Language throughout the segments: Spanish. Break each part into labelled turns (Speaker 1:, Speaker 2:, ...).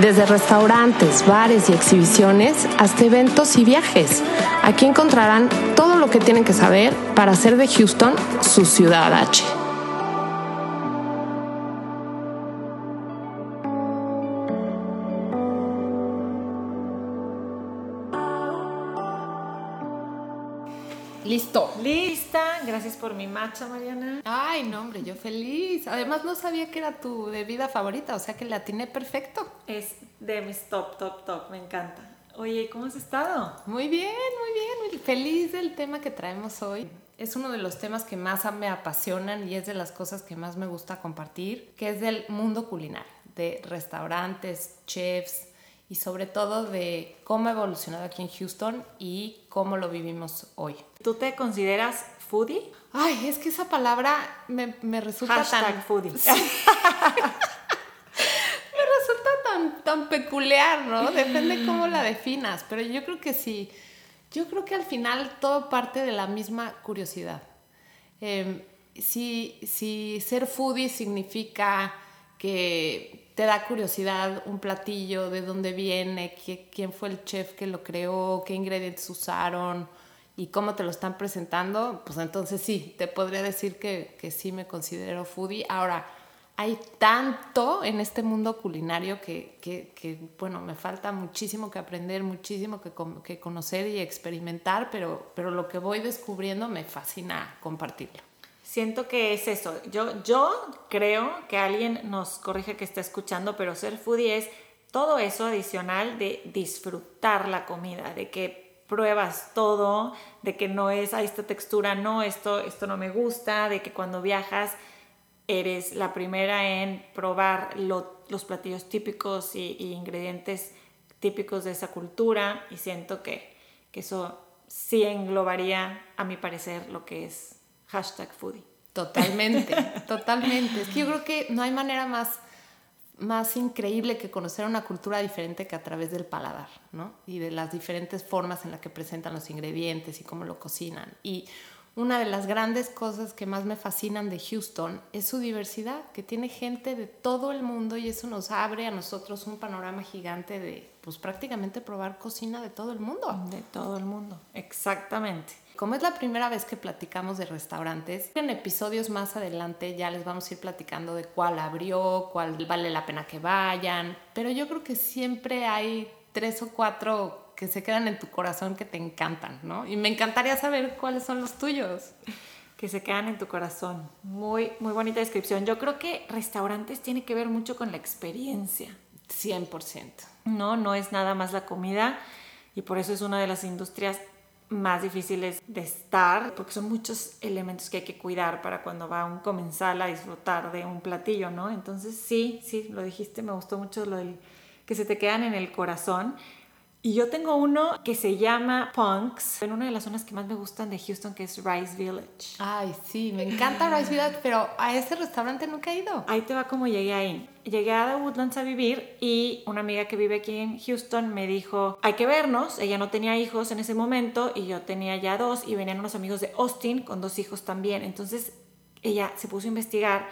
Speaker 1: Desde restaurantes, bares y exhibiciones hasta eventos y viajes. Aquí encontrarán todo lo que tienen que saber para hacer de Houston su ciudad H. Listo.
Speaker 2: Lista. Gracias por mi matcha, Mariana.
Speaker 1: Ay, no, hombre, yo feliz. Además, no sabía que era tu bebida favorita, o sea que la atiné perfecto.
Speaker 2: Es de mis top, top, top. Me encanta. Oye, ¿cómo has estado?
Speaker 1: Muy bien, muy bien. Muy feliz del tema que traemos hoy. Es uno de los temas que más me apasionan y es de las cosas que más me gusta compartir, que es del mundo culinario, de restaurantes, chefs, y sobre todo de cómo ha evolucionado aquí en Houston y cómo lo vivimos hoy.
Speaker 2: ¿Tú te consideras foodie?
Speaker 1: Ay, es que esa palabra me, me resulta
Speaker 2: Hashtag
Speaker 1: tan...
Speaker 2: foodie.
Speaker 1: me resulta tan, tan peculiar, ¿no? Depende cómo la definas, pero yo creo que sí, yo creo que al final todo parte de la misma curiosidad. Eh, si, si ser foodie significa que te da curiosidad un platillo, de dónde viene, quién fue el chef que lo creó, qué ingredientes usaron y cómo te lo están presentando, pues entonces sí, te podría decir que, que sí me considero foodie. Ahora, hay tanto en este mundo culinario que, que, que, bueno, me falta muchísimo que aprender, muchísimo que, que conocer y experimentar, pero, pero lo que voy descubriendo me fascina compartirlo.
Speaker 2: Siento que es eso. Yo, yo creo que alguien nos corrige que está escuchando, pero ser foodie es todo eso adicional de disfrutar la comida, de que pruebas todo, de que no es a esta textura, no, esto, esto no me gusta, de que cuando viajas eres la primera en probar los platillos típicos y, y, ingredientes típicos de esa cultura y siento que, que eso sí englobaría, a mi parecer, lo que es Hashtag foodie.
Speaker 1: Totalmente, totalmente. Es que yo creo que no hay manera más, más increíble que conocer una cultura diferente que a través del paladar, ¿no? Y de las diferentes formas en las que presentan los ingredientes y cómo lo cocinan. Y una de las grandes cosas que más me fascinan de Houston es su diversidad, que tiene gente de todo el mundo y eso nos abre a nosotros un panorama gigante de, pues prácticamente probar cocina de todo el mundo.
Speaker 2: De todo el mundo, exactamente.
Speaker 1: Como es la primera vez que platicamos de restaurantes, en episodios más adelante ya les vamos a ir platicando de cuál abrió, cuál vale la pena que vayan, pero yo creo que siempre hay tres o cuatro que se quedan en tu corazón que te encantan, ¿no? Y me encantaría saber cuáles son los tuyos.
Speaker 2: Que se quedan en tu corazón. Muy, muy bonita descripción. Yo creo que restaurantes tiene que ver mucho con la experiencia.
Speaker 1: 100%.
Speaker 2: No, no es nada más la comida y por eso es una de las industrias más difíciles de estar, porque son muchos elementos que hay que cuidar para cuando va un comensal a disfrutar de un platillo, ¿no? Entonces sí, sí, lo dijiste, me gustó mucho lo del que se te quedan en el corazón. Y yo tengo uno que se llama Punks, en una de las zonas que más me gustan de Houston, que es Rice Village.
Speaker 1: Ay, sí, me encanta Rice Village, pero a ese restaurante nunca he ido.
Speaker 2: Ahí te va como llegué ahí. Llegué a The Woodlands a vivir y una amiga que vive aquí en Houston me dijo, hay que vernos. Ella no tenía hijos en ese momento y yo tenía ya dos y venían unos amigos de Austin con dos hijos también. Entonces ella se puso a investigar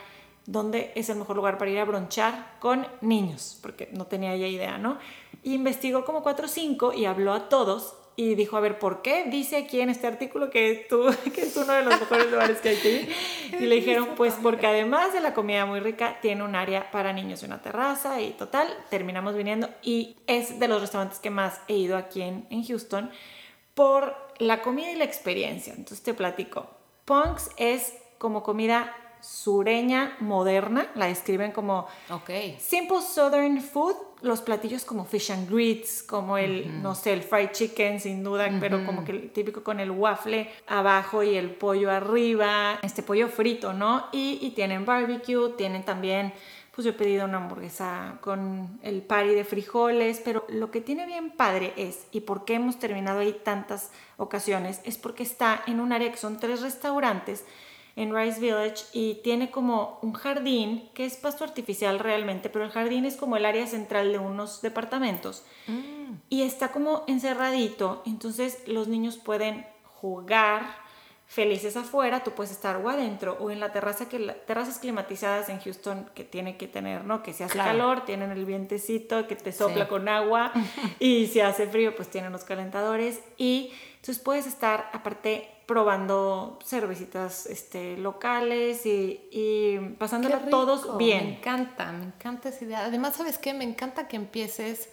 Speaker 2: dónde es el mejor lugar para ir a bronchar con niños, porque no tenía idea, ¿no? Y investigó como 4 o 5 y habló a todos y dijo, a ver, ¿por qué dice aquí en este artículo que, tú, que es uno de los mejores lugares que hay ir? Y le dijeron, pues porque además de la comida muy rica, tiene un área para niños y una terraza y total, terminamos viniendo y es de los restaurantes que más he ido aquí en, en Houston por la comida y la experiencia. Entonces te platico. Punks es como comida sureña moderna, la describen como
Speaker 1: okay.
Speaker 2: simple southern food, los platillos como fish and grits, como el, uh -huh. no sé, el fried chicken sin duda, uh -huh. pero como que el típico con el waffle abajo y el pollo arriba, este pollo frito, ¿no? Y, y tienen barbecue, tienen también pues yo he pedido una hamburguesa con el pari de frijoles, pero lo que tiene bien padre es, y por qué hemos terminado ahí tantas ocasiones, es porque está en un área que son tres restaurantes en Rice Village y tiene como un jardín que es pasto artificial realmente, pero el jardín es como el área central de unos departamentos
Speaker 1: Mm.
Speaker 2: y está como encerradito, entonces los niños pueden jugar felices afuera, tú puedes estar o adentro o en la terraza que la- terrazas climatizadas en Houston que tiene que tener, ¿no? Que si hace
Speaker 1: Claro.
Speaker 2: calor tienen el vientecito que te sopla
Speaker 1: Sí.
Speaker 2: con agua y si hace frío pues tienen los calentadores y entonces puedes estar aparte probando cervecitas este, locales y, y pasándola
Speaker 1: rico,
Speaker 2: todos
Speaker 1: Me
Speaker 2: bien.
Speaker 1: encanta, me encanta esa idea. Además, ¿sabes qué? Me encanta que empieces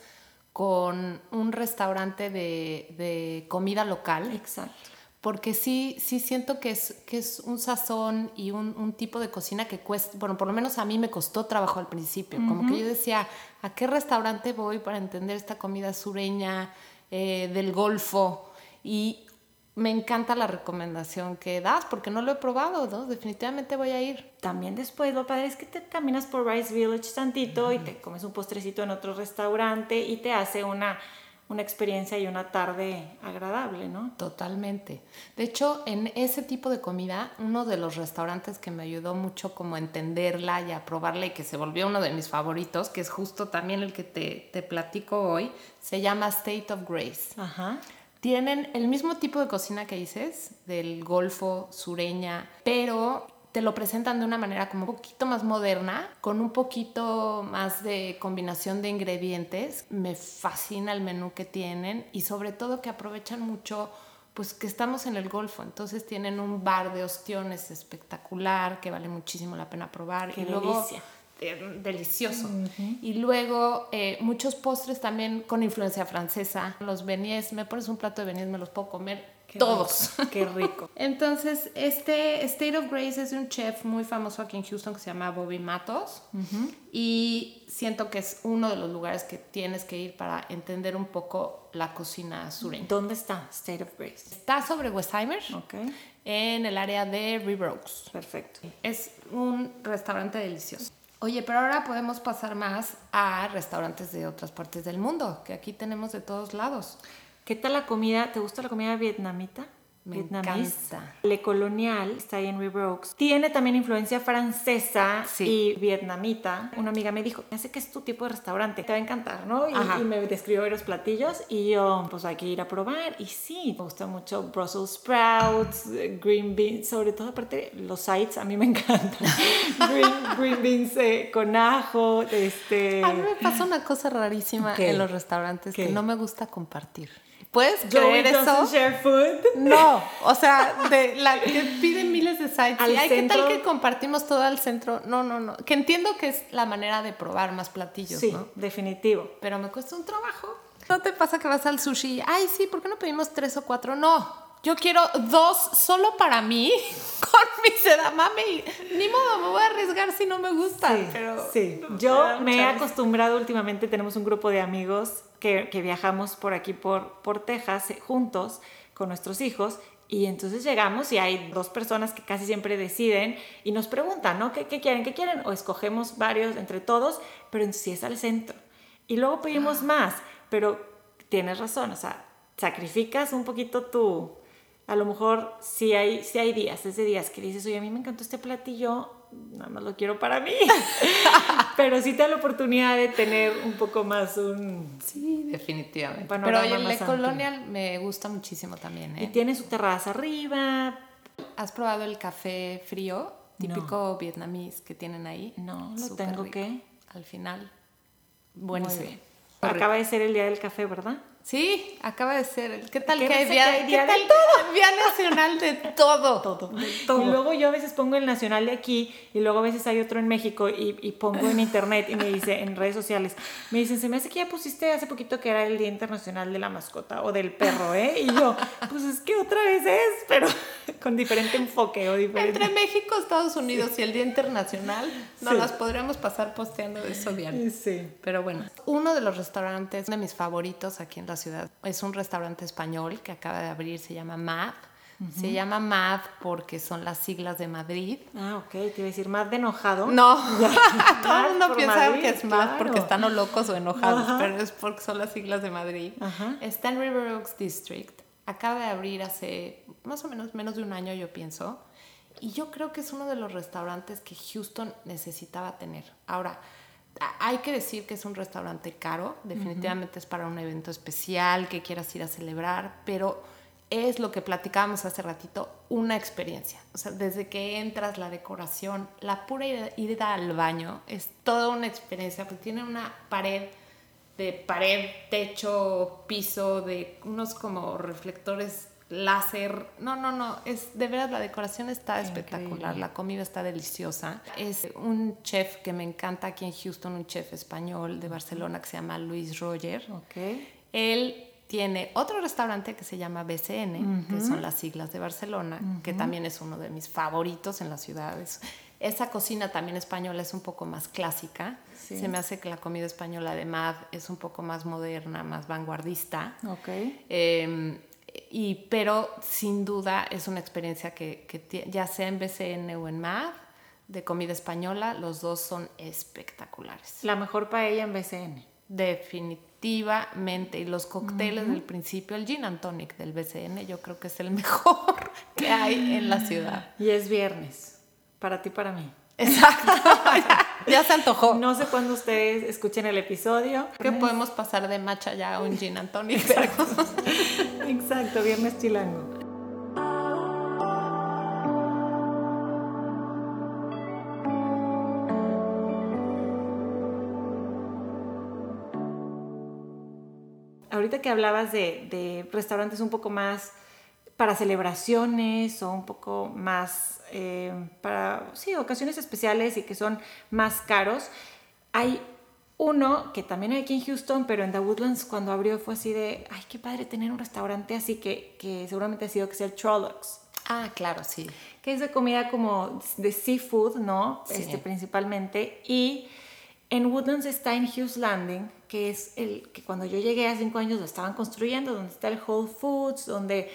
Speaker 1: con un restaurante de, de comida local.
Speaker 2: Exacto.
Speaker 1: Porque sí, sí siento que es, que es un sazón y un, un tipo de cocina que cuesta, bueno, por lo menos a mí me costó trabajo al principio. Como que yo decía, ¿a qué restaurante voy para entender esta comida sureña eh, del Golfo? Y me encanta la recomendación que das, porque no lo he probado, ¿no? Definitivamente voy a ir.
Speaker 2: También después lo padre es que te caminas por Rice Village tantito y te comes un postrecito en otro restaurante y te hace una, una experiencia y una tarde agradable, ¿no?
Speaker 1: Totalmente. De hecho, en ese tipo de comida, uno de los restaurantes que me ayudó mucho como a entenderla y a probarla y que se volvió uno de mis favoritos, que es justo también el que te, te platico hoy, se llama State of Grace.
Speaker 2: Ajá.
Speaker 1: Tienen el mismo tipo de cocina que dices, del golfo sureña, pero te lo presentan de una manera como un poquito más moderna, con un poquito más de combinación de ingredientes. Me fascina el menú que tienen y sobre todo que aprovechan mucho pues que estamos en el Golfo, entonces tienen un bar de ostiones espectacular que vale muchísimo la pena probar.
Speaker 2: Qué
Speaker 1: y luego,
Speaker 2: delicia.
Speaker 1: Eh, delicioso. Y luego eh, muchos postres también con influencia francesa. Los beignets, me pones un plato de beignets, me los puedo comer
Speaker 2: Qué
Speaker 1: todos.
Speaker 2: rico, Qué rico.
Speaker 1: Entonces, este State of Grace es de un chef muy famoso aquí en Houston que se llama Bobby Matos. Y siento que es uno de los lugares que tienes que ir para entender un poco la cocina sureña.
Speaker 2: ¿Dónde está State of Grace?
Speaker 1: Está sobre Westheimer, en el área de River Oaks.
Speaker 2: perfecto.
Speaker 1: Es un restaurante delicioso. Oye, pero ahora podemos pasar más a restaurantes de otras partes del mundo, que aquí tenemos de todos lados.
Speaker 2: ¿Qué tal la comida? ¿Te gusta la comida vietnamita?
Speaker 1: Me
Speaker 2: Vietnamese.
Speaker 1: encanta.
Speaker 2: Le Colonial está ahí en River Oaks. Tiene también influencia francesa
Speaker 1: Sí.
Speaker 2: y vietnamita. Una amiga me dijo, sé que es tu tipo de restaurante, te va a encantar, ¿no? Y, me describió varios platillos y yo, pues hay que ir a probar. Y sí, me gusta mucho Brussels sprouts, eh, green beans, sobre todo aparte los sides, a mí me encantan. green, green beans eh, con ajo, este...
Speaker 1: A mí me pasa una cosa rarísima
Speaker 2: ¿Qué?
Speaker 1: en los restaurantes
Speaker 2: ¿Qué?
Speaker 1: que no me gusta compartir. ¿Puedes creer eso?
Speaker 2: share food.
Speaker 1: No, o sea, de la que pide miles de sites.
Speaker 2: Al
Speaker 1: y ay, ¿qué tal que compartimos todo al centro? No, no, no. Que entiendo que es la manera de probar más platillos,
Speaker 2: Sí,
Speaker 1: ¿no?
Speaker 2: definitivo.
Speaker 1: Pero me cuesta un trabajo. ¿No te pasa que vas al sushi? y, Ay, sí, ¿por qué no pedimos tres o cuatro? No, yo quiero dos solo para mí con mi sedamame. y Ni modo, me voy a arriesgar si no me gustan.
Speaker 2: Sí,
Speaker 1: pero
Speaker 2: sí.
Speaker 1: no,
Speaker 2: Yo me he acostumbrado últimamente, tenemos un grupo de amigos que, que viajamos por aquí, por, por Texas, eh, juntos con nuestros hijos. Y entonces llegamos y hay dos personas que casi siempre deciden y nos preguntan, ¿no? ¿Qué, qué quieren? ¿Qué quieren? O escogemos varios entre todos, pero entonces sí es al centro. Y luego pedimos más, pero tienes razón, o sea, sacrificas un poquito tu... A lo mejor sí hay, sí hay días, es de días que dices, oye, a mí me encantó este platillo, nada más lo quiero para mí. Pero sí te da la oportunidad de tener un poco más un...
Speaker 1: Sí, definitivamente. Pero oye, el
Speaker 2: amplio.
Speaker 1: Colonial me gusta muchísimo también.
Speaker 2: Y
Speaker 1: ¿eh?
Speaker 2: tiene su terraza arriba.
Speaker 1: ¿Has probado el café frío, típico vietnamís que tienen ahí?
Speaker 2: No, lo
Speaker 1: Súper
Speaker 2: tengo
Speaker 1: rico.
Speaker 2: que...
Speaker 1: Al final, buenísimo.
Speaker 2: Acaba de ser el día del café, ¿verdad?
Speaker 1: Sí, acaba de ser. ¿Qué tal
Speaker 2: ¿Qué
Speaker 1: que hay día,
Speaker 2: que hay
Speaker 1: ¿qué
Speaker 2: día de
Speaker 1: tal Día nacional de todo?
Speaker 2: todo. Y luego yo a veces pongo el nacional de aquí y luego a veces hay otro en México y, y pongo en internet y me dice, en redes sociales, me dicen, se me hace que ya pusiste hace poquito que era el Día Internacional de la Mascota o del Perro, ¿eh? Y yo, pues es que otra vez es, pero con diferente enfoque o diferente...
Speaker 1: Entre México, Estados Unidos y el Día Internacional, nos
Speaker 2: Sí.
Speaker 1: las podríamos pasar posteando de eso diario.
Speaker 2: Sí.
Speaker 1: Pero bueno, uno de los restaurantes de mis favoritos aquí en la ciudad es un restaurante español que acaba de abrir, se llama MAP. Se llama MAD porque son las siglas de Madrid.
Speaker 2: Ah, ok, te iba a decir más de enojado.
Speaker 1: No, todo
Speaker 2: Mad
Speaker 1: el mundo piensa
Speaker 2: Madrid,
Speaker 1: que es MAD
Speaker 2: claro.
Speaker 1: porque están o locos o enojados, pero es porque son las siglas de Madrid. Está en River Oaks District. Acaba de abrir hace más o menos menos de un año, yo pienso. Y yo creo que es uno de los restaurantes que Houston necesitaba tener. Ahora, hay que decir que es un restaurante caro, definitivamente es para un evento especial que quieras ir a celebrar, pero es lo que platicábamos hace ratito, una experiencia. O sea, desde que entras, la decoración, la pura ida, al baño, es toda una experiencia, porque tiene una pared de pared, techo, piso, de unos como reflectores láser. No, no, no, es de veras la decoración está espectacular, la comida está deliciosa. Es un chef que me encanta aquí en Houston, un chef español de Barcelona que se llama Luis Roger.
Speaker 2: Ok.
Speaker 1: Él tiene otro restaurante que se llama BCN, que son las siglas de Barcelona, que también es uno de mis favoritos en las ciudades. Esa cocina también española es un poco más clásica.
Speaker 2: Sí.
Speaker 1: Se me hace que la comida española de MAD es un poco más moderna, más vanguardista.
Speaker 2: Ok.
Speaker 1: Eh, y, pero sin duda es una experiencia que, que ya sea en BCN o en MAD, de comida española, los dos son espectaculares.
Speaker 2: La mejor paella en BCN.
Speaker 1: Definitivamente. Y los cócteles del principio, el gin and tonic del BCN, yo creo que es el mejor que hay en la ciudad.
Speaker 2: Y es viernes. Para ti, para mí.
Speaker 1: Exacto. ya, ya se antojó.
Speaker 2: No sé cuándo ustedes escuchen el episodio.
Speaker 1: que podemos pasar de matcha ya a un gin and tonic. pero-
Speaker 2: Exacto, viernes chilango. Ahorita que hablabas de, de restaurantes un poco más para celebraciones o un poco más eh, para, sí, ocasiones especiales y que son más caros, hay uno que también hay aquí en Houston, pero en The Woodlands cuando abrió fue así de, ay, qué padre tener un restaurante así que, que seguramente ha sido que sea el Trollocs,
Speaker 1: ah, claro, sí.
Speaker 2: que es de comida como de seafood, ¿no?
Speaker 1: Sí.
Speaker 2: Este, principalmente. Y en Woodlands está en Hughes Landing, que es el que cuando yo llegué hace cinco años lo estaban construyendo, donde está el Whole Foods, donde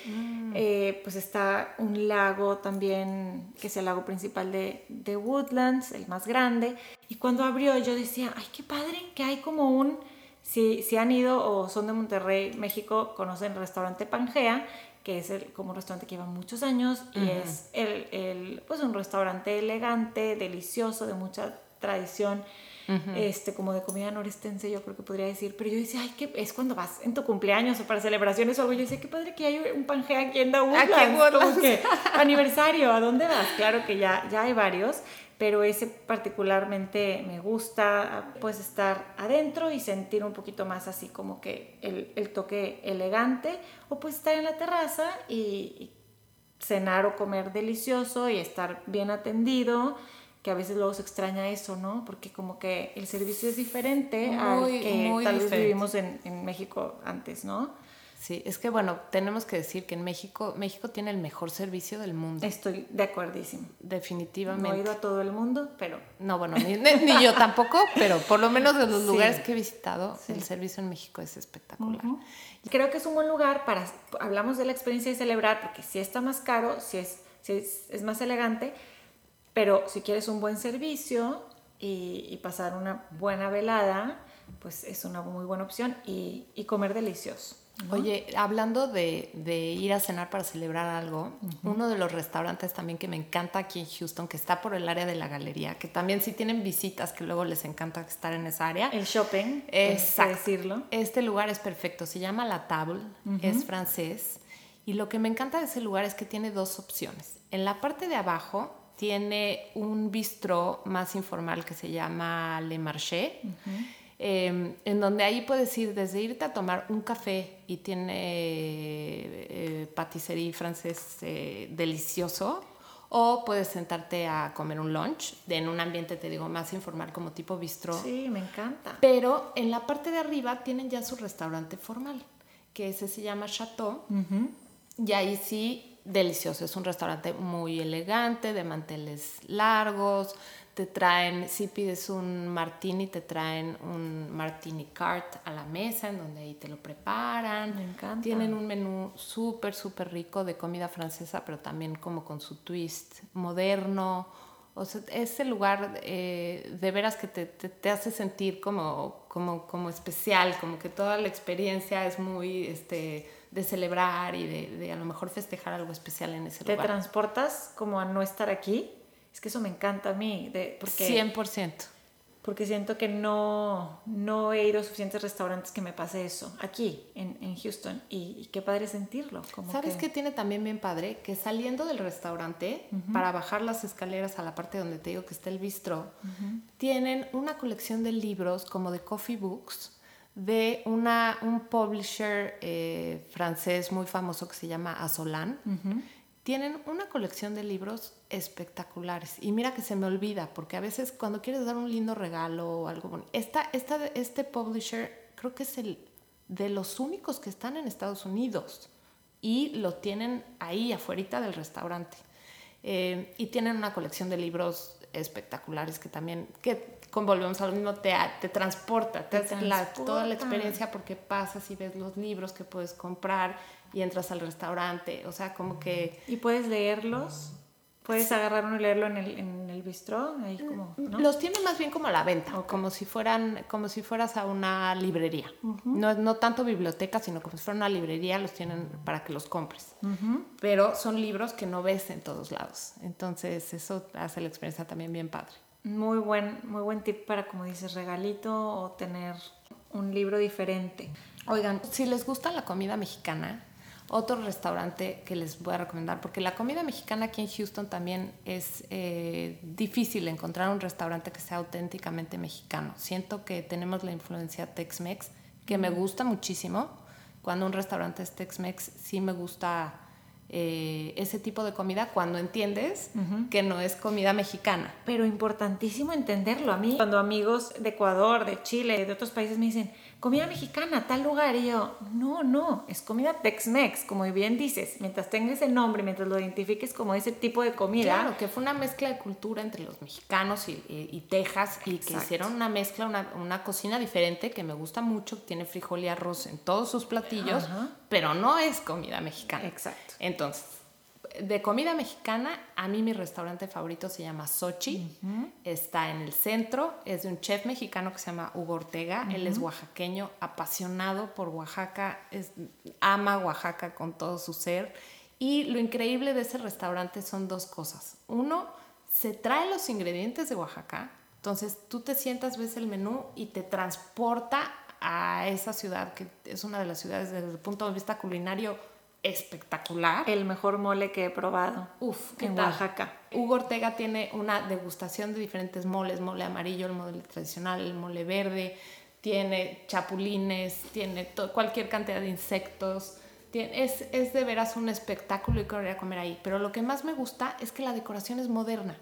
Speaker 2: eh, pues está un lago también, que es el lago principal de, de Woodlands, el más grande. Y cuando abrió yo decía, ay, qué padre, que hay como un... Si, si han ido o son de Monterrey, México, conocen el restaurante Pangea, que es el, como un restaurante que lleva muchos años y es el, el, pues un restaurante elegante, delicioso, de mucha tradición, este, como de comida norestense, yo creo que podría decir. Pero yo decía, ay, que es cuando vas en tu cumpleaños o para celebraciones o algo. Yo decía, qué padre que hay un Pangea aquí en. Como que, aniversario, ¿a dónde vas? Claro que ya, ya hay varios, pero ese particularmente me gusta, pues estar adentro y sentir un poquito más así como que el, el toque elegante, o pues estar en la terraza y, y cenar o comer delicioso y estar bien atendido, que a veces luego se extraña eso, ¿no? Porque como que el servicio es diferente al
Speaker 1: Muy,
Speaker 2: que
Speaker 1: muy
Speaker 2: tal vez
Speaker 1: diferente.
Speaker 2: vivimos en, en México antes, ¿no?
Speaker 1: Sí, es que bueno, tenemos que decir que en México, México tiene el mejor servicio del mundo.
Speaker 2: Estoy de acuerdísimo. No he
Speaker 1: Definitivamente.
Speaker 2: ido a todo el mundo, pero
Speaker 1: No, bueno, ni, yo tampoco, pero por lo menos de los
Speaker 2: Sí.
Speaker 1: lugares que he visitado, el servicio en México es espectacular.
Speaker 2: Y creo que es un buen lugar para, hablamos de la experiencia de celebrar, porque si está más caro, si es, si es, es más elegante, pero si quieres un buen servicio y, y pasar una buena velada, pues es una muy buena opción y, y comer delicioso.
Speaker 1: Oye, hablando de, de ir a cenar para celebrar algo, uno de los restaurantes también que me encanta aquí en Houston, que está por el área de la galería, que también si tienen visitas que luego les encanta estar en esa área.
Speaker 2: El shopping, es decirlo.
Speaker 1: Este lugar es perfecto, se llama La Table, es francés. Y lo que me encanta de ese lugar es que tiene dos opciones. En la parte de abajo tiene un bistró más informal que se llama Le Marché, eh, en donde ahí puedes ir desde irte a tomar un café y tiene eh, patisserie francés eh, delicioso, o puedes sentarte a comer un lunch en un ambiente, te digo, más informal como tipo bistró.
Speaker 2: Sí, me encanta.
Speaker 1: Pero en la parte de arriba tienen ya su restaurante formal, que ese se llama Chateau. Y ahí sí, delicioso. Es un restaurante muy elegante, de manteles largos, te traen, si pides un martini, te traen un martini cart a la mesa en donde ahí te lo preparan.
Speaker 2: Me encanta.
Speaker 1: Tienen un menú súper, súper rico de comida francesa, pero también como con su twist moderno. O sea, ese lugar eh, de veras que te, te, te, hace sentir como, como, como especial, como que toda la experiencia es muy este, de celebrar y de, de a lo mejor festejar algo especial en ese
Speaker 2: ¿Te
Speaker 1: lugar.
Speaker 2: ¿Te transportas como a no estar aquí? Es que eso me encanta a mí. De, porque,
Speaker 1: 100%.
Speaker 2: Porque siento que no, no he ido a suficientes restaurantes que me pase eso aquí, en, en Houston. Y, y, qué padre sentirlo. Como
Speaker 1: ¿Sabes
Speaker 2: que...
Speaker 1: qué tiene también bien padre? Que saliendo del restaurante, uh -huh. para bajar las escaleras a la parte donde te digo que está el bistró, uh -huh. tienen una colección de libros como de coffee books de una, un publisher eh, francés muy famoso que se llama Azolan. Uh -huh. Tienen una colección de libros espectaculares. Y mira que se me olvida, porque a veces cuando quieres dar un lindo regalo o algo bonito. Esta, esta, este publisher creo que es el de los únicos que están en Estados Unidos. Y lo tienen ahí, afuera del restaurante. Eh, y tienen una colección de libros espectaculares que también, que volvemos a lo mismo, te, te transporta, te, te la, toda la experiencia porque pasas y ves los libros que puedes comprar y entras al restaurante, o sea, como que...
Speaker 2: ¿Y puedes leerlos? ¿Puedes agarrar uno y leerlo en el, en el bistró? Ahí como, ¿no?
Speaker 1: Los tienen más bien como a la venta, okay. como, si fueran, como si fueras a una librería. Uh -huh. no, no tanto biblioteca, sino como si fuera una librería, los tienen para que los compres. Uh -huh. Pero son libros que no ves en todos lados. Entonces eso hace la experiencia también bien padre.
Speaker 2: Muy buen, muy buen tip para, como dices, regalito o tener un libro diferente.
Speaker 1: Oigan, si les gusta la comida mexicana, otro restaurante que les voy a recomendar, porque la comida mexicana aquí en Houston también es eh, difícil encontrar un restaurante que sea auténticamente mexicano. Siento que tenemos la influencia Tex-Mex, que me gusta muchísimo. Cuando un restaurante es Tex-Mex, sí me gusta eh, ese tipo de comida cuando entiendes uh -huh. que no es comida mexicana.
Speaker 2: Pero importantísimo entenderlo. A mí, cuando amigos de Ecuador, de Chile, de otros países me dicen, comida mexicana, tal lugar, y yo, no, no, es comida Tex-Mex, como bien dices, mientras tenga ese nombre, mientras lo identifiques como ese tipo de comida.
Speaker 1: Claro, que fue una mezcla de cultura entre los mexicanos y, y, y Texas, y
Speaker 2: Exacto.
Speaker 1: que hicieron una mezcla, una, una, cocina diferente que me gusta mucho, tiene frijol y arroz en todos sus platillos, pero no es comida mexicana.
Speaker 2: Exacto.
Speaker 1: Entonces, de comida mexicana, a mí mi restaurante favorito se llama Sochi. Uh -huh. Está en el centro. Es de un chef mexicano que se llama Hugo Ortega. Uh -huh. Él es oaxaqueño, apasionado por Oaxaca. Es, ama Oaxaca con todo su ser. Y lo increíble de ese restaurante son dos cosas. Uno, se trae los ingredientes de Oaxaca. Entonces tú te sientas, ves el menú y te transporta a esa ciudad, que es una de las ciudades desde el punto de vista culinario espectacular.
Speaker 2: El mejor mole que he probado.
Speaker 1: Uf, ¿qué
Speaker 2: en
Speaker 1: tal?
Speaker 2: Oaxaca.
Speaker 1: Hugo Ortega tiene una degustación de diferentes moles, mole amarillo, el mole tradicional, el mole verde, tiene chapulines, tiene cualquier cantidad de insectos. Tiene, es, es de veras un espectáculo y quiero ir a comer ahí. Pero lo que más me gusta es que la decoración es moderna.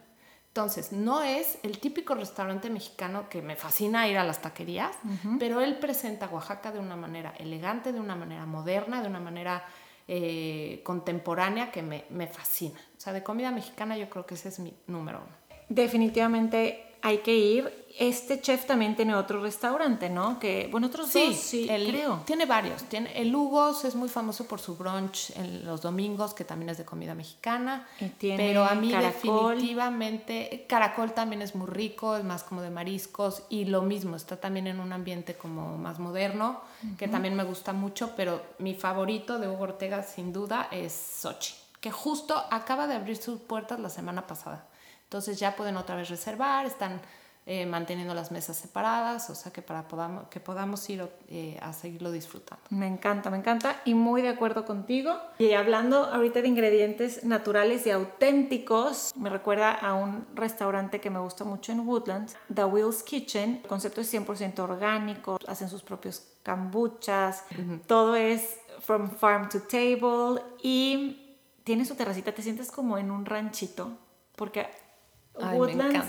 Speaker 1: Entonces, no es el típico restaurante mexicano que me fascina ir a las taquerías, uh -huh. pero él presenta Oaxaca de una manera elegante, de una manera moderna, de una manera eh, contemporánea que me, me, fascina. O sea, de comida mexicana yo creo que ese es mi número uno.
Speaker 2: Definitivamente hay que ir. Este chef también tiene otro restaurante, ¿no? Que, bueno, otros
Speaker 1: sí,
Speaker 2: dos, sí,
Speaker 1: el,
Speaker 2: creo.
Speaker 1: Tiene varios. Tiene, el Hugos es muy famoso por su brunch en los domingos, que también es de comida mexicana.
Speaker 2: Y tiene
Speaker 1: pero a mí
Speaker 2: caracol.
Speaker 1: definitivamente, Caracol también es muy rico, es más como de mariscos y lo mismo, está también en un ambiente como más moderno, uh -huh. que también me gusta mucho, pero mi favorito de Hugo Ortega sin duda es Sochi, que justo acaba de abrir sus puertas la semana pasada. Entonces ya pueden otra vez reservar, están eh, manteniendo las mesas separadas, o sea que para podamos, que podamos ir eh, a seguirlo disfrutando.
Speaker 2: Me encanta, me encanta y muy de acuerdo contigo. Y hablando ahorita de ingredientes naturales y auténticos, me recuerda a un restaurante que me gusta mucho en Woodlands, The Will's Kitchen. El concepto es 100% orgánico, hacen sus propios kombuchas, uh -huh. todo es from farm to table y tiene su terracita, te sientes como en un ranchito, porque
Speaker 1: Ay,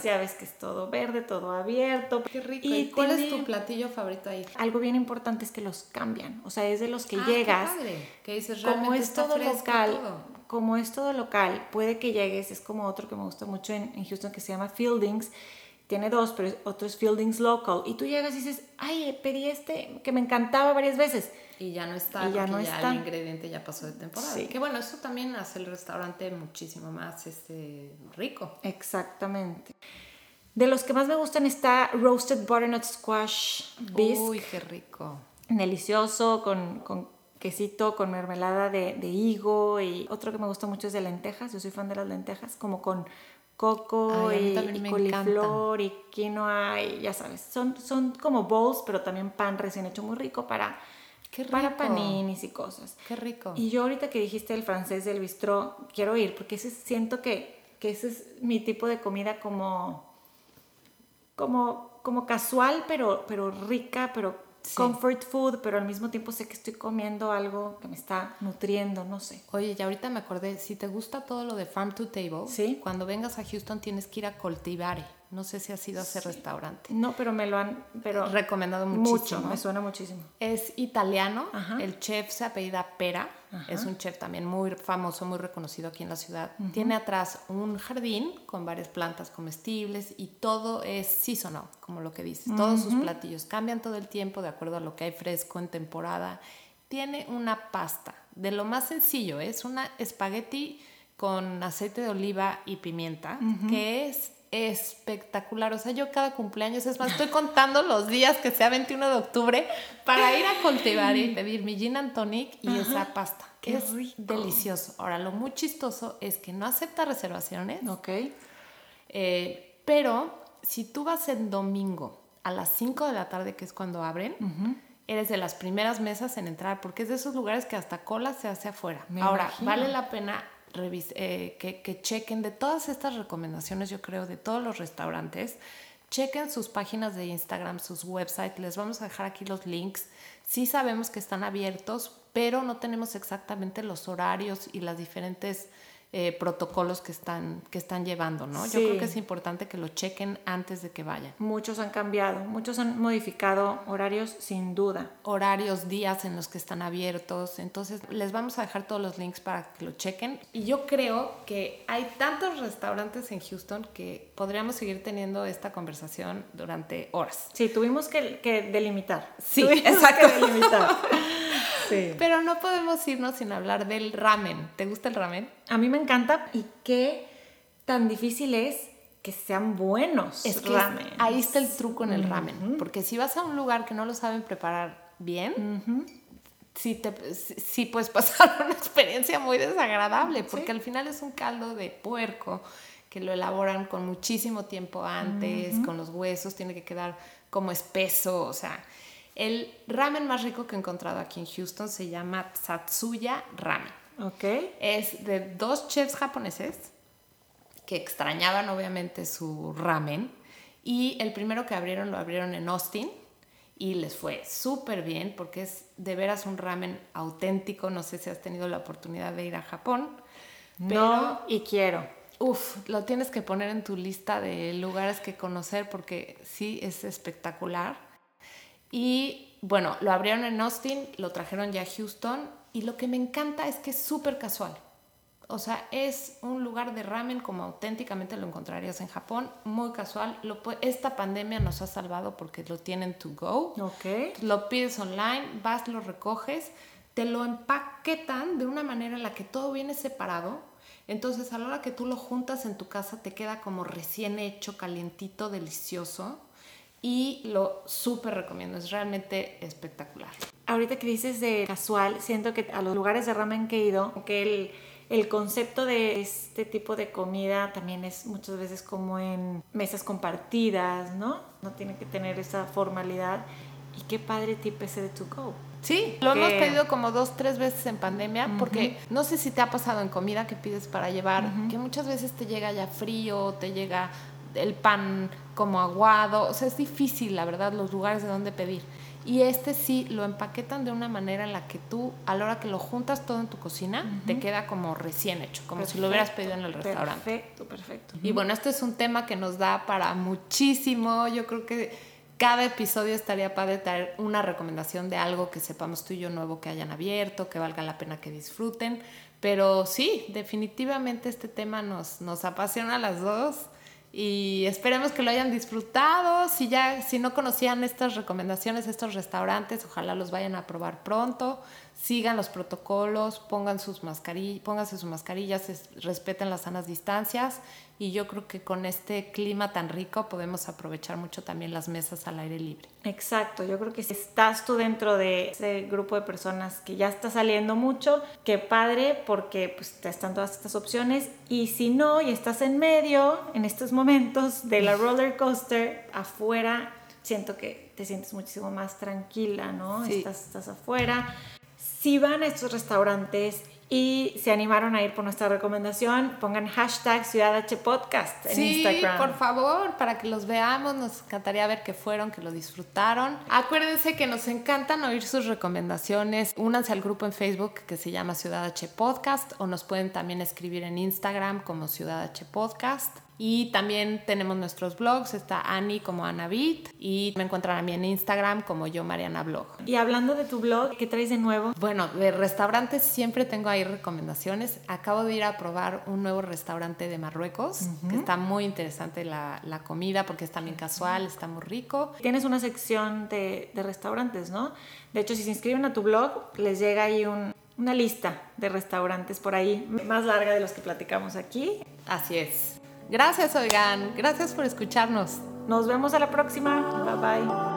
Speaker 2: ya ves que es todo verde, todo abierto.
Speaker 1: Qué rico. ¿Y, cuál es tu platillo favorito ahí?
Speaker 2: Algo bien importante es que los cambian. O sea, es de los que
Speaker 1: Ah, qué
Speaker 2: llegas.
Speaker 1: padre, Que dices,
Speaker 2: como es todo local,
Speaker 1: todo.
Speaker 2: como es todo local, puede que llegues, es como otro que me gusta mucho en, en Houston que se llama Fieldings, tiene dos, pero otro es Fieldings Local, y tú llegas y dices, ay, pedí este que me encantaba varias veces.
Speaker 1: Y ya no está,
Speaker 2: Y ya no
Speaker 1: ya
Speaker 2: está.
Speaker 1: el ingrediente ya pasó de temporada.
Speaker 2: Sí.
Speaker 1: Que bueno, eso también hace el restaurante muchísimo más este, rico.
Speaker 2: Exactamente. De los que más me gustan está Roasted Butternut Squash Bisque.
Speaker 1: Uy, qué rico.
Speaker 2: delicioso, con, con quesito, con mermelada de, de higo y otro que me gusta mucho es de lentejas, yo soy fan de las lentejas, como con coco
Speaker 1: Ay,
Speaker 2: y, y coliflor y quinoa y ya sabes, son, son como bowls, pero también pan recién hecho muy rico para,
Speaker 1: Qué
Speaker 2: para paninis y cosas.
Speaker 1: Qué rico.
Speaker 2: Y yo ahorita que dijiste el francés del bistró, quiero ir porque ese, siento que, que ese es mi tipo de comida como, como, como casual, pero, pero rica, pero
Speaker 1: Sí.
Speaker 2: comfort food, pero al mismo tiempo sé que estoy comiendo algo que me está nutriendo, no sé.
Speaker 1: Oye, ya ahorita me acordé, si te gusta todo lo de Farm to Table,
Speaker 2: Sí.
Speaker 1: cuando vengas a Houston tienes que ir a Coltivare. No sé si has ido a ese restaurante.
Speaker 2: No, pero me lo han pero
Speaker 1: Recomendado
Speaker 2: mucho,
Speaker 1: muchísimo.
Speaker 2: me suena muchísimo.
Speaker 1: Es italiano,
Speaker 2: Ajá.
Speaker 1: el chef se apellida Pera, es un chef también muy famoso, muy reconocido aquí en la ciudad. Tiene atrás un jardín con varias plantas comestibles y todo es seasonal, como lo que dices. Todos sus platillos cambian todo el tiempo de acuerdo a lo que hay fresco en temporada. Tiene una pasta de lo más sencillo, es una espagueti con aceite de oliva y pimienta, que es espectacular. O sea, yo cada cumpleaños, es más, estoy contando los días que sea 21 de octubre para ir a cultivar y pedir mi gin and tonic y esa pasta.
Speaker 2: qué
Speaker 1: es
Speaker 2: rico.
Speaker 1: delicioso. Ahora, lo muy chistoso es que no acepta reservaciones,
Speaker 2: Ok.
Speaker 1: eh, pero si tú vas en domingo a las 5 de la tarde, que es cuando abren, eres de las primeras mesas en entrar, porque es de esos lugares que hasta cola se hace afuera.
Speaker 2: Me
Speaker 1: Ahora,
Speaker 2: imagino.
Speaker 1: vale la pena eh, que, que chequen de todas estas recomendaciones, yo creo, de todos los restaurantes. Chequen sus páginas de Instagram, sus websites, les vamos a dejar aquí los links. Sí sabemos que están abiertos, pero no tenemos exactamente los horarios y las diferentes eh, protocolos que están, que están llevando, ¿no? Yo
Speaker 2: Sí.
Speaker 1: creo que es importante que lo chequen antes de que vayan.
Speaker 2: Muchos han cambiado, muchos han modificado horarios sin duda.
Speaker 1: horarios, días en los que están abiertos. Entonces, les vamos a dejar todos los links para que lo chequen. Y yo creo que hay tantos restaurantes en Houston que podríamos seguir teniendo esta conversación durante horas.
Speaker 2: Sí, tuvimos que, que delimitar.
Speaker 1: Sí,
Speaker 2: Tuvimos
Speaker 1: exacto.
Speaker 2: que delimitar. Sí.
Speaker 1: Pero no podemos irnos sin hablar del ramen. ¿Te gusta el ramen?
Speaker 2: A mí me encanta y qué tan difícil es que sean buenos
Speaker 1: Es que
Speaker 2: ramen.
Speaker 1: ahí está el truco en el ramen. Porque si vas a un lugar que no lo saben preparar bien, sí, te, sí- sí puedes pasar una experiencia muy desagradable. Porque al final es un caldo de puerco que lo elaboran con muchísimo tiempo antes, con los huesos, tiene que quedar como espeso. O sea, el ramen más rico que he encontrado aquí en Houston se llama Satsuya Ramen.
Speaker 2: Ok.
Speaker 1: Es de dos chefs japoneses que extrañaban obviamente su ramen y el primero que abrieron lo abrieron en Austin y les fue súper bien porque es de veras un ramen auténtico. No sé si has tenido la oportunidad de ir a Japón, pero
Speaker 2: No, y quiero.
Speaker 1: Uf, lo tienes que poner en tu lista de lugares que conocer porque sí es espectacular. Y bueno, lo abrieron en Austin, lo trajeron ya a Houston y lo que me encanta es que es súper casual. O sea, es un lugar de ramen como auténticamente lo encontrarías en Japón, muy casual. Lo esta pandemia nos ha salvado porque lo tienen to go.
Speaker 2: Ok.
Speaker 1: Lo pides online, vas, lo recoges, te lo empaquetan de una manera en la que todo viene separado. Entonces, a la hora que tú lo juntas en tu casa, te queda como recién hecho, calientito, delicioso. Y lo súper recomiendo, es realmente espectacular.
Speaker 2: Ahorita que dices de casual, siento que a los lugares de ramen que he ido, que el, el concepto de este tipo de comida también es muchas veces como en mesas compartidas, ¿no? No tiene que tener esa formalidad. Y qué padre tip ese de to go.
Speaker 1: Sí, lo hemos pedido como dos, tres veces en pandemia, porque no sé si te ha pasado en comida que pides para llevar, que muchas veces te llega ya frío, te llega el pan como aguado, o sea, es difícil, la verdad, los lugares de donde pedir. Y este sí lo empaquetan de una manera en la que tú, a la hora que lo juntas todo en tu cocina, te queda como recién hecho, como si lo hubieras pedido en el restaurante.
Speaker 2: Perfecto, perfecto.
Speaker 1: Y bueno, este es un tema que nos da para muchísimo. Yo creo que cada episodio estaría padre traer una recomendación de algo que sepamos tú y yo nuevo que hayan abierto, que valga la pena que disfruten. Pero sí, definitivamente este tema nos, nos apasiona a las dos y esperemos que lo hayan disfrutado. Si ya si no conocían estas recomendaciones, estos restaurantes, ojalá los vayan a probar pronto. Sigan los protocolos, pongan sus mascarillas, pónganse sus mascarillas, respeten las sanas distancias y yo creo que con este clima tan rico podemos aprovechar mucho también las mesas al aire libre.
Speaker 2: Exacto, yo creo que si estás tú dentro de ese grupo de personas que ya está saliendo mucho, qué padre porque pues te están todas estas opciones y si no y estás en medio en estos momentos de la roller coaster afuera, siento que te sientes muchísimo más tranquila, ¿no? Estás, estás afuera. Si van a estos restaurantes y se animaron a ir por nuestra recomendación, pongan hashtag Ciudad H Podcast en
Speaker 1: sí,
Speaker 2: Instagram.
Speaker 1: por favor, para que los veamos, nos encantaría ver que fueron, que lo disfrutaron. Acuérdense que nos encantan oír sus recomendaciones. Únanse al grupo en Facebook que se llama Ciudad H Podcast o nos pueden también escribir en Instagram como Ciudad H Podcast. Y también tenemos nuestros blogs, está Ani como Anabit y me encuentran a mí en Instagram como yo Mariana Blog.
Speaker 2: Y hablando de tu blog, ¿qué traes de nuevo?
Speaker 1: Bueno, de restaurantes siempre tengo ahí recomendaciones. Acabo de ir a probar un nuevo restaurante de Marruecos, que está muy interesante la, la, comida porque es también casual, está muy rico.
Speaker 2: Tienes una sección de, de restaurantes, ¿no? De hecho, si se inscriben a tu blog, les llega ahí un, una lista de restaurantes por ahí, más larga de los que platicamos aquí.
Speaker 1: Así es. Gracias, oigan. Gracias por escucharnos.
Speaker 2: Nos vemos a la próxima. Bye bye.